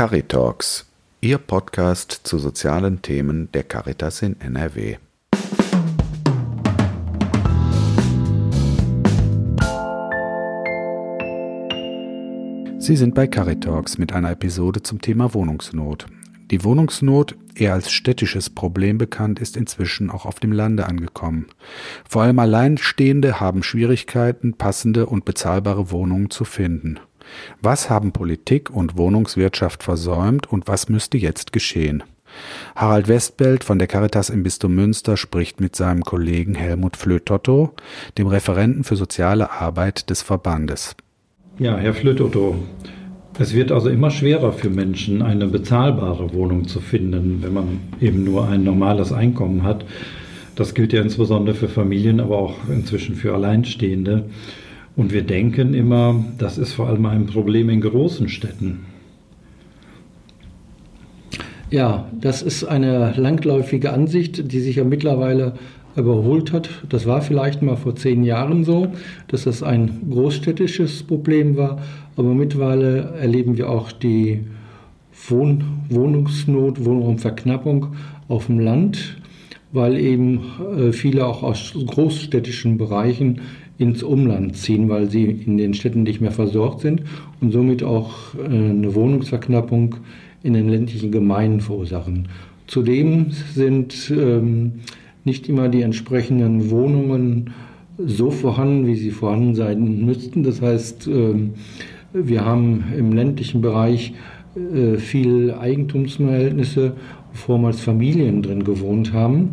Caritalks, Ihr Podcast zu sozialen Themen der Caritas in NRW. Sie sind bei Caritalks mit einer Episode zum Thema Wohnungsnot. Die Wohnungsnot, eher als städtisches Problem bekannt, ist inzwischen auch auf dem Lande angekommen. Vor allem Alleinstehende haben Schwierigkeiten, passende und bezahlbare Wohnungen zu finden. Was haben Politik und Wohnungswirtschaft versäumt und was müsste jetzt geschehen? Harald Westbelt von der Caritas im Bistum Münster spricht mit seinem Kollegen Helmut Flötotto, dem Referenten für soziale Arbeit des Verbandes. Ja, Herr Flötotto, es wird also immer schwerer für Menschen, eine bezahlbare Wohnung zu finden, wenn man eben nur ein normales Einkommen hat. Das gilt ja insbesondere für Familien, aber auch inzwischen für Alleinstehende. Und wir denken immer, das ist vor allem ein Problem in großen Städten. Ja, das ist eine langläufige Ansicht, die sich ja mittlerweile überholt hat. Das war vielleicht mal vor zehn Jahren so, dass das ein großstädtisches Problem war. Aber mittlerweile erleben wir auch die Wohn Wohnungsnot, Wohnraumverknappung auf dem Land, weil eben äh, viele auch aus großstädtischen Bereichen ins Umland ziehen, weil sie in den Städten nicht mehr versorgt sind und somit auch äh, eine Wohnungsverknappung in den ländlichen Gemeinden verursachen. Zudem sind ähm, nicht immer die entsprechenden Wohnungen so vorhanden, wie sie vorhanden sein müssten. Das heißt, ähm, wir haben im ländlichen Bereich äh, viel Eigentumsverhältnisse, wo vormals Familien drin gewohnt haben.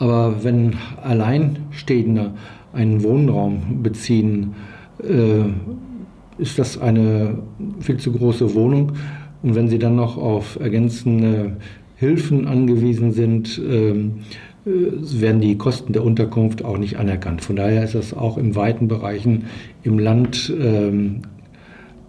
Aber wenn Alleinstehende einen Wohnraum beziehen, äh, ist das eine viel zu große Wohnung. Und wenn sie dann noch auf ergänzende Hilfen angewiesen sind, äh, werden die Kosten der Unterkunft auch nicht anerkannt. Von daher ist das auch in weiten Bereichen im Land ähm,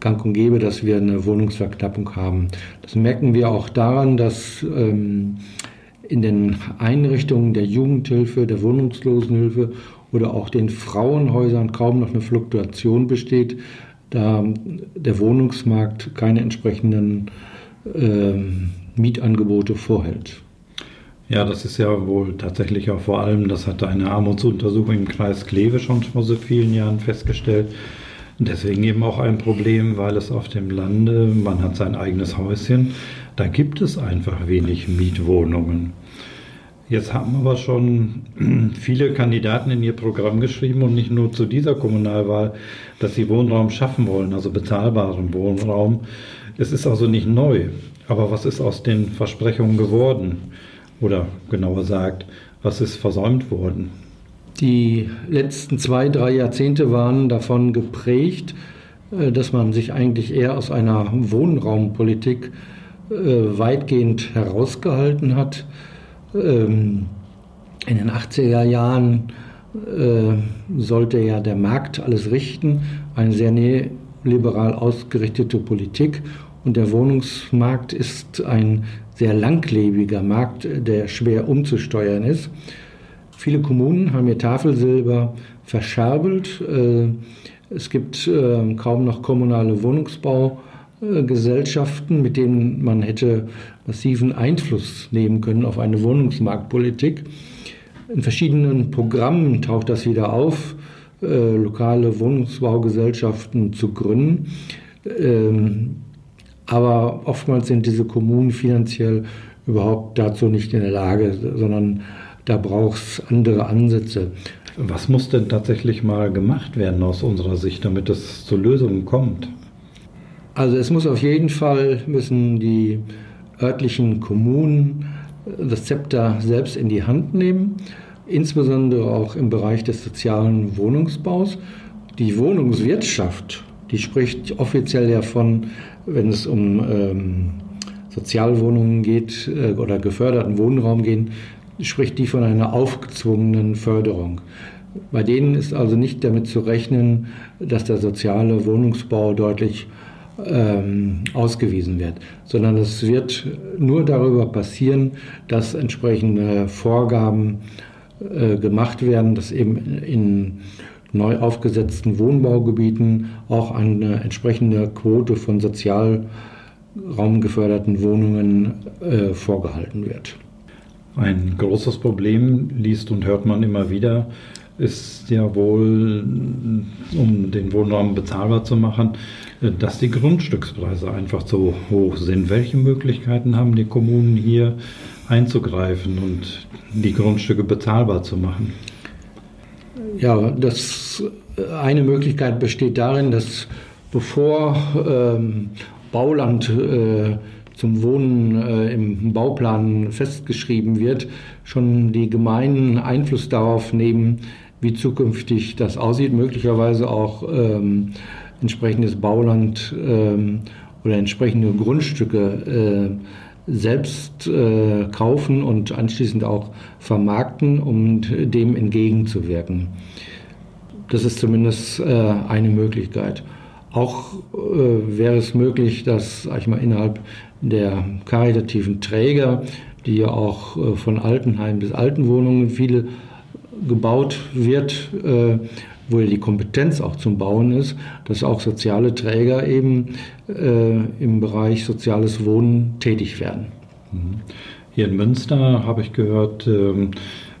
gang und gäbe, dass wir eine Wohnungsverknappung haben. Das merken wir auch daran, dass ähm, in den Einrichtungen der Jugendhilfe, der Wohnungslosenhilfe oder auch den Frauenhäusern kaum noch eine Fluktuation besteht, da der Wohnungsmarkt keine entsprechenden ähm, Mietangebote vorhält. Ja, das ist ja wohl tatsächlich auch vor allem, das hatte eine Armutsuntersuchung im Kreis Kleve schon vor so vielen Jahren festgestellt. Deswegen eben auch ein Problem, weil es auf dem Lande, man hat sein eigenes Häuschen, da gibt es einfach wenig Mietwohnungen. Jetzt haben aber schon viele Kandidaten in ihr Programm geschrieben und nicht nur zu dieser Kommunalwahl, dass sie Wohnraum schaffen wollen, also bezahlbaren Wohnraum. Es ist also nicht neu. Aber was ist aus den Versprechungen geworden? Oder genauer gesagt, was ist versäumt worden? Die letzten zwei, drei Jahrzehnte waren davon geprägt, äh, dass man sich eigentlich eher aus einer Wohnraumpolitik äh, weitgehend herausgehalten hat. Ähm, in den 80er Jahren äh, sollte ja der Markt alles richten, eine sehr liberal ausgerichtete Politik und der Wohnungsmarkt ist ein sehr langlebiger Markt, der schwer umzusteuern ist. Viele Kommunen haben ihr Tafelsilber verscherbelt. Äh, es gibt äh, kaum noch kommunale Wohnungsbaugesellschaften, mit denen man hätte massiven Einfluss nehmen können auf eine Wohnungsmarktpolitik. In verschiedenen Programmen taucht das wieder auf, äh, lokale Wohnungsbaugesellschaften zu gründen. Ähm, aber oftmals sind diese Kommunen finanziell überhaupt dazu nicht in der Lage, sondern da braucht es andere Ansätze. Was muss denn tatsächlich mal gemacht werden aus unserer Sicht, damit es zu Lösungen kommt? Also es muss auf jeden Fall, müssen die örtlichen Kommunen das Zepter selbst in die Hand nehmen, insbesondere auch im Bereich des sozialen Wohnungsbaus. Die Wohnungswirtschaft, die spricht offiziell ja von wenn es um ähm, Sozialwohnungen geht äh, oder geförderten Wohnraum geht, spricht die von einer aufgezwungenen Förderung. Bei denen ist also nicht damit zu rechnen, dass der soziale Wohnungsbau deutlich ähm, ausgewiesen wird, sondern es wird nur darüber passieren, dass entsprechende Vorgaben äh, gemacht werden, dass eben in neu aufgesetzten Wohnbaugebieten auch eine entsprechende Quote von Sozialwohnungen raumgeförderten Wohnungen äh, vorgehalten wird. Ein großes Problem liest und hört man immer wieder, ist ja wohl, um den Wohnraum bezahlbar zu machen, dass die Grundstückspreise einfach so hoch sind. Welche Möglichkeiten haben die Kommunen hier einzugreifen und die Grundstücke bezahlbar zu machen? Ja, das eine Möglichkeit besteht darin, dass bevor ähm, Bauland äh, zum Wohnen äh, im Bauplan festgeschrieben wird, schon die Gemeinden Einfluss darauf nehmen, wie zukünftig das aussieht, möglicherweise auch ähm, entsprechendes Bauland ähm, oder entsprechende Grundstücke äh, selbst äh, kaufen und anschließend auch vermarkten, um dem entgegenzuwirken. Das ist zumindest äh, eine Möglichkeit. Auch wäre es möglich, dass sag ich mal, innerhalb der karitativen Träger, die ja auch von Altenheim bis Altenwohnungen viele gebaut wird, wo ja die Kompetenz auch zum Bauen ist, dass auch soziale Träger eben äh, im Bereich soziales Wohnen tätig werden. Mhm. Hier in Münster habe ich gehört, ähm,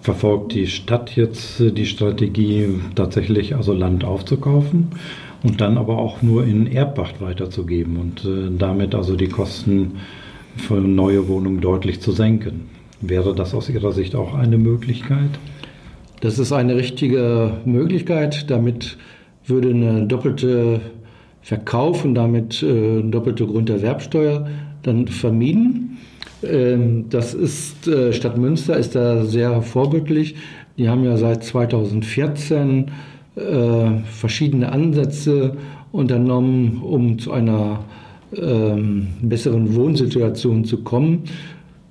verfolgt die Stadt jetzt äh, die Strategie, tatsächlich also Land aufzukaufen und dann aber auch nur in Erbpacht weiterzugeben und äh, damit also die Kosten für neue Wohnungen deutlich zu senken. Wäre das aus Ihrer Sicht auch eine Möglichkeit? Das ist eine richtige Möglichkeit. Damit würde eine doppelte Verkauf und damit äh, doppelte Grunderwerbsteuer dann vermieden. Ähm, das ist, äh, Stadt Münster ist da sehr vorbildlich. Die haben ja seit 2014 äh, verschiedene Ansätze unternommen, um zu einer ähm, besseren Wohnsituation zu kommen.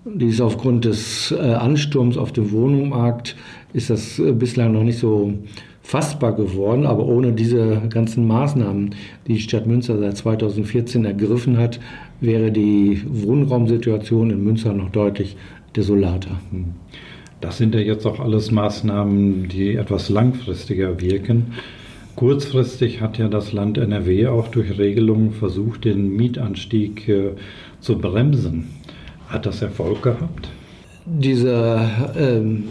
Dies aufgrund des Ansturms auf dem Wohnungsmarkt ist das äh, bislang noch nicht so fassbar geworden, aber ohne diese ganzen Maßnahmen, die die Stadt Münster seit 2014 ergriffen hat, wäre die Wohnraumsituation in Münster noch deutlich desolater. Hm. Das sind ja jetzt auch alles Maßnahmen, die etwas langfristiger wirken. Kurzfristig hat ja das Land NRW auch durch Regelungen versucht, den Mietanstieg äh, zu bremsen. Hat das Erfolg gehabt? Diese ähm,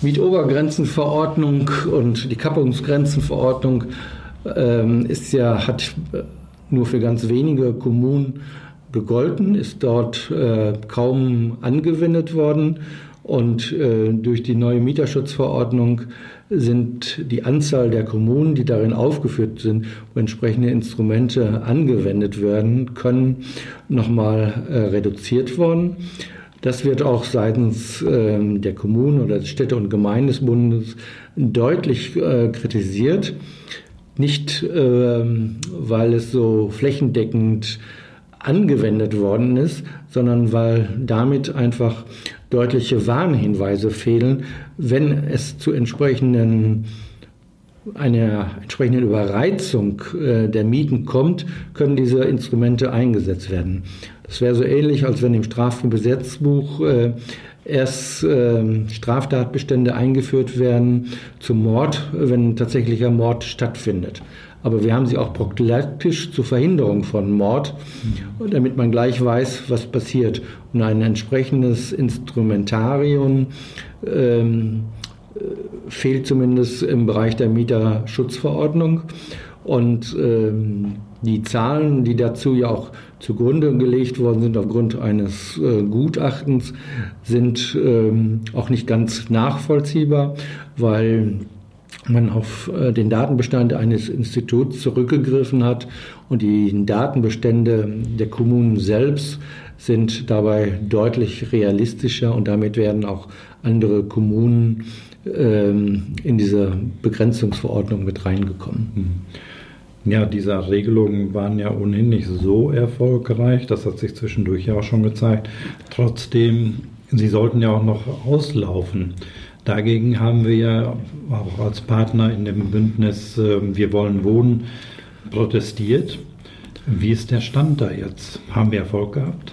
Mietobergrenzenverordnung und die Kappungsgrenzenverordnung ähm, ist ja, hat nur für ganz wenige Kommunen gegolten, ist dort äh, kaum angewendet worden. Und äh, durch die neue Mieterschutzverordnung sind die Anzahl der Kommunen, die darin aufgeführt sind, wo entsprechende Instrumente angewendet werden können, nochmal äh, reduziert worden. Das wird auch seitens äh, der Kommunen oder des Städte- und Gemeindesbundes deutlich äh, kritisiert. Nicht, ähm, weil es so flächendeckend angewendet worden ist, sondern weil damit einfach deutliche Warnhinweise fehlen, wenn es zu entsprechenden einer entsprechenden Überreizung äh, der Mieten kommt, können diese Instrumente eingesetzt werden. Das wäre so ähnlich, als wenn im Strafgesetzbuch äh, erst äh, Straftatbestände eingeführt werden zum Mord, wenn tatsächlicher Mord stattfindet aber wir haben sie auch prophylaktisch zur Verhinderung von Mord, damit man gleich weiß, was passiert. Und ein entsprechendes Instrumentarium ähm, äh, fehlt zumindest im Bereich der Mieterschutzverordnung. Und ähm, die Zahlen, die dazu ja auch zugrunde gelegt worden sind aufgrund eines äh, Gutachtens, sind ähm, auch nicht ganz nachvollziehbar, weil man auf äh, den Datenbestand eines Instituts zurückgegriffen hat und die Datenbestände der Kommunen selbst sind dabei deutlich realistischer und damit werden auch andere Kommunen ähm, in diese Begrenzungsverordnung mit reingekommen. Hm. Ja, diese Regelungen waren ja ohnehin nicht so erfolgreich. Das hat sich zwischendurch ja auch schon gezeigt. Trotzdem, sie sollten ja auch noch auslaufen. Dagegen haben wir ja auch als Partner in dem Bündnis ähm, Wir wollen wohnen protestiert. Wie ist der Stand da jetzt? Haben wir Erfolg gehabt?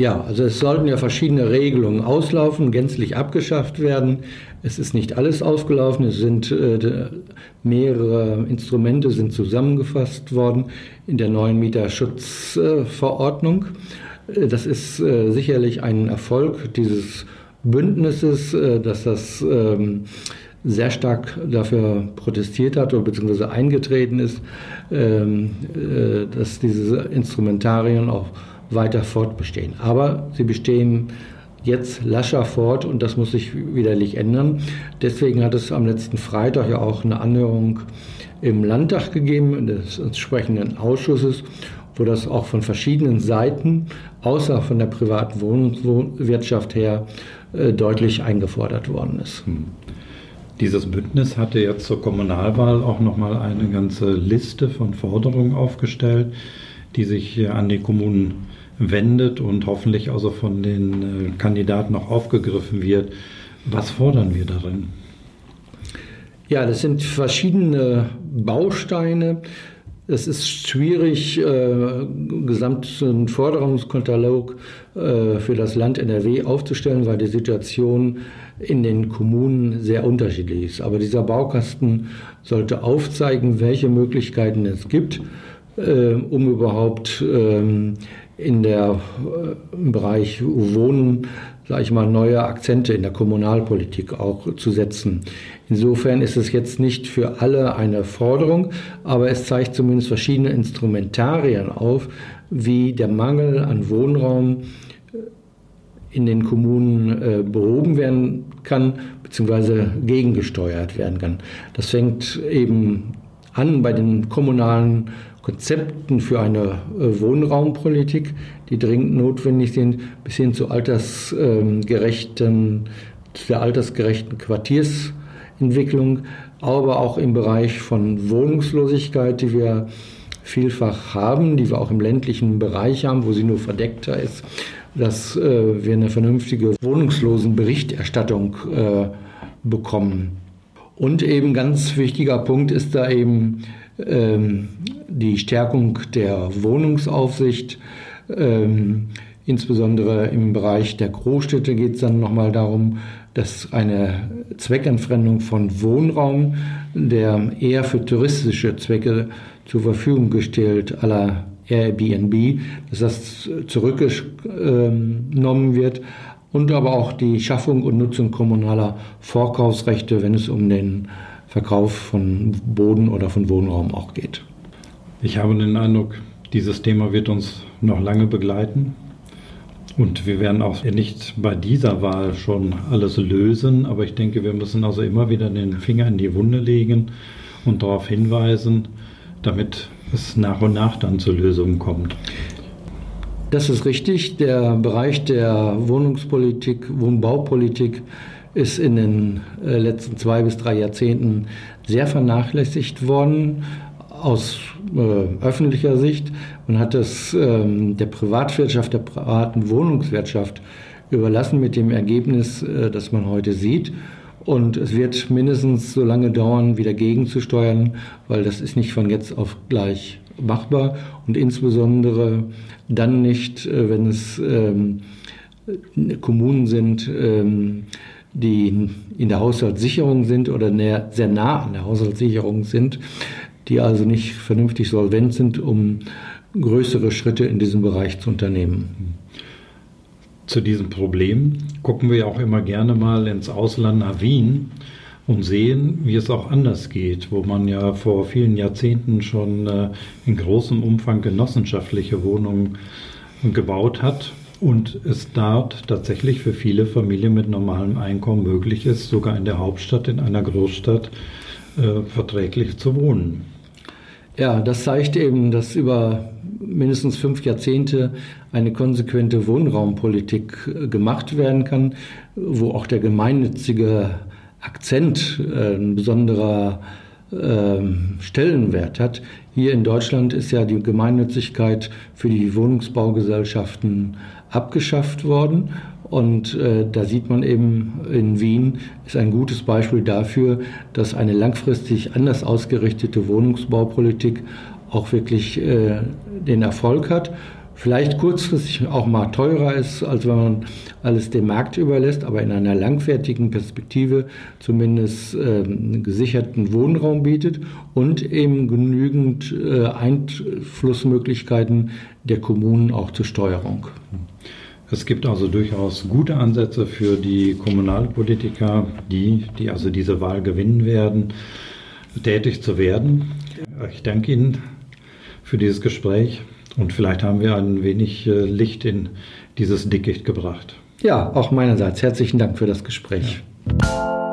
Ja, also es sollten ja verschiedene Regelungen auslaufen, gänzlich abgeschafft werden. Es ist nicht alles ausgelaufen, es sind äh, mehrere Instrumente sind zusammengefasst worden in der neuen Mieterschutzverordnung. Äh, das ist äh, sicherlich ein Erfolg dieses Bündnisses, dass das ähm, sehr stark dafür protestiert hat oder beziehungsweise eingetreten ist, ähm, äh, dass diese Instrumentarien auch weiter fortbestehen. Aber sie bestehen jetzt lascher fort und das muss sich widerlich ändern. Deswegen hat es am letzten Freitag ja auch eine Anhörung im Landtag gegeben, des entsprechenden Ausschusses, wo das auch von verschiedenen Seiten, außer von der privaten Wohnungswirtschaft her, äh, deutlich eingefordert worden ist. Hm. Dieses Bündnis hatte jetzt zur Kommunalwahl auch nochmal eine ganze Liste von Forderungen aufgestellt, die sich an die Kommunen wendet und hoffentlich also von den äh, Kandidaten auch aufgegriffen wird. Was fordern wir darin? Ja, das sind verschiedene Bausteine. Es ist schwierig, äh, gesamten Forderungskatalog äh, für das Land NRW aufzustellen, weil die Situation in den Kommunen sehr unterschiedlich ist. Aber dieser Baukasten sollte aufzeigen, welche Möglichkeiten es gibt, um überhaupt ähm, in der, äh, im Bereich Wohnen, sage ich mal, neue Akzente in der Kommunalpolitik auch zu setzen. Insofern ist es jetzt nicht für alle eine Forderung, aber es zeigt zumindest verschiedene Instrumentarien auf, wie der Mangel an Wohnraum äh, in den Kommunen äh, behoben werden kann, beziehungsweise gegengesteuert werden kann. Das fängt eben an bei den kommunalen Konzepten für eine äh, Wohnraumpolitik, die dringend notwendig sind, bis hin zu altersgerechten, zu der altersgerechten Quartiersentwicklung, aber auch im Bereich von Wohnungslosigkeit, die wir vielfach haben, die wir auch im ländlichen Bereich haben, wo sie nur verdeckter ist, dass äh, wir eine vernünftige Wohnungslosenberichterstattung äh, bekommen. Und eben ganz wichtiger Punkt ist da eben ähm, die Stärkung der Wohnungsaufsicht. Ähm, insbesondere im Bereich der Großstädte geht es dann nochmal darum, dass eine Zweckentfremdung von Wohnraum, der eher für touristische Zwecke zur Verfügung gestellt aller Airbnb, dass das zurückgenommen wird und aber auch die Schaffung und Nutzung kommunaler Vorkaufsrechte, wenn es um den Verkauf von Boden oder von Wohnraum auch geht. Ich habe den Eindruck, dieses Thema wird uns noch lange begleiten. Und wir werden auch nicht bei dieser Wahl schon alles lösen, aber ich denke, wir müssen also immer wieder den Finger in die Wunde legen und darauf hinweisen, damit es nach und nach dann zu Lösungen kommt. Das ist richtig. Der Bereich der Wohnungspolitik, Wohnbaupolitik ist in den äh, letzten zwei bis drei Jahrzehnten sehr vernachlässigt worden aus äh, öffentlicher Sicht. Man hat es ähm, der Privatwirtschaft, der privaten Wohnungswirtschaft überlassen mit dem Ergebnis, äh, das man heute sieht. Und es wird mindestens so lange dauern, wieder gegenzusteuern, weil das ist nicht von jetzt auf gleich machbar und insbesondere dann nicht, äh, wenn es ähm, Kommunen sind, ähm, die in der Haushaltssicherung sind oder sehr nah an der Haushaltssicherung sind, die also nicht vernünftig solvent sind, um größere Schritte in diesem Bereich zu unternehmen. Zu diesem Problem gucken wir auch immer gerne mal ins Ausland nach Wien und sehen, wie es auch anders geht, wo man ja vor vielen Jahrzehnten schon äh, in großem Umfang genossenschaftliche Wohnungen gebaut hat und es dort tatsächlich für viele Familien mit normalem Einkommen möglich ist, sogar in der Hauptstadt, in einer Großstadt, äh, verträglich zu wohnen. Ja, das zeigt eben, dass über mindestens fünf Jahrzehnte eine konsequente Wohnraumpolitik äh, gemacht werden kann, wo auch der gemeinnützige Akzent äh, ein besonderer Stellenwert hat. Hier in Deutschland ist ja die Gemeinnützigkeit für die Wohnungsbaugesellschaften abgeschafft worden. Und äh, da sieht man eben in Wien ist ein gutes Beispiel dafür, dass eine langfristig anders ausgerichtete Wohnungsbaupolitik auch wirklich äh, den Erfolg hat. Vielleicht kurzfristig auch mal teurer ist, als wenn man alles dem Markt überlässt, aber in einer langfährigen Perspektive zumindest äh, gesicherten Wohnraum bietet und eben genügend äh, Einflussmöglichkeiten der Kommunen auch zur Steuerung. Es gibt also durchaus gute Ansätze für die Kommunalpolitiker, die, die also diese Wahl gewinnen werden, tätig zu werden. Ich danke Ihnen für dieses Gespräch und vielleicht haben wir ein wenig äh, Licht in dieses Dickicht gebracht. Ja, auch meinerseits. Herzlichen Dank für das Gespräch. Ja.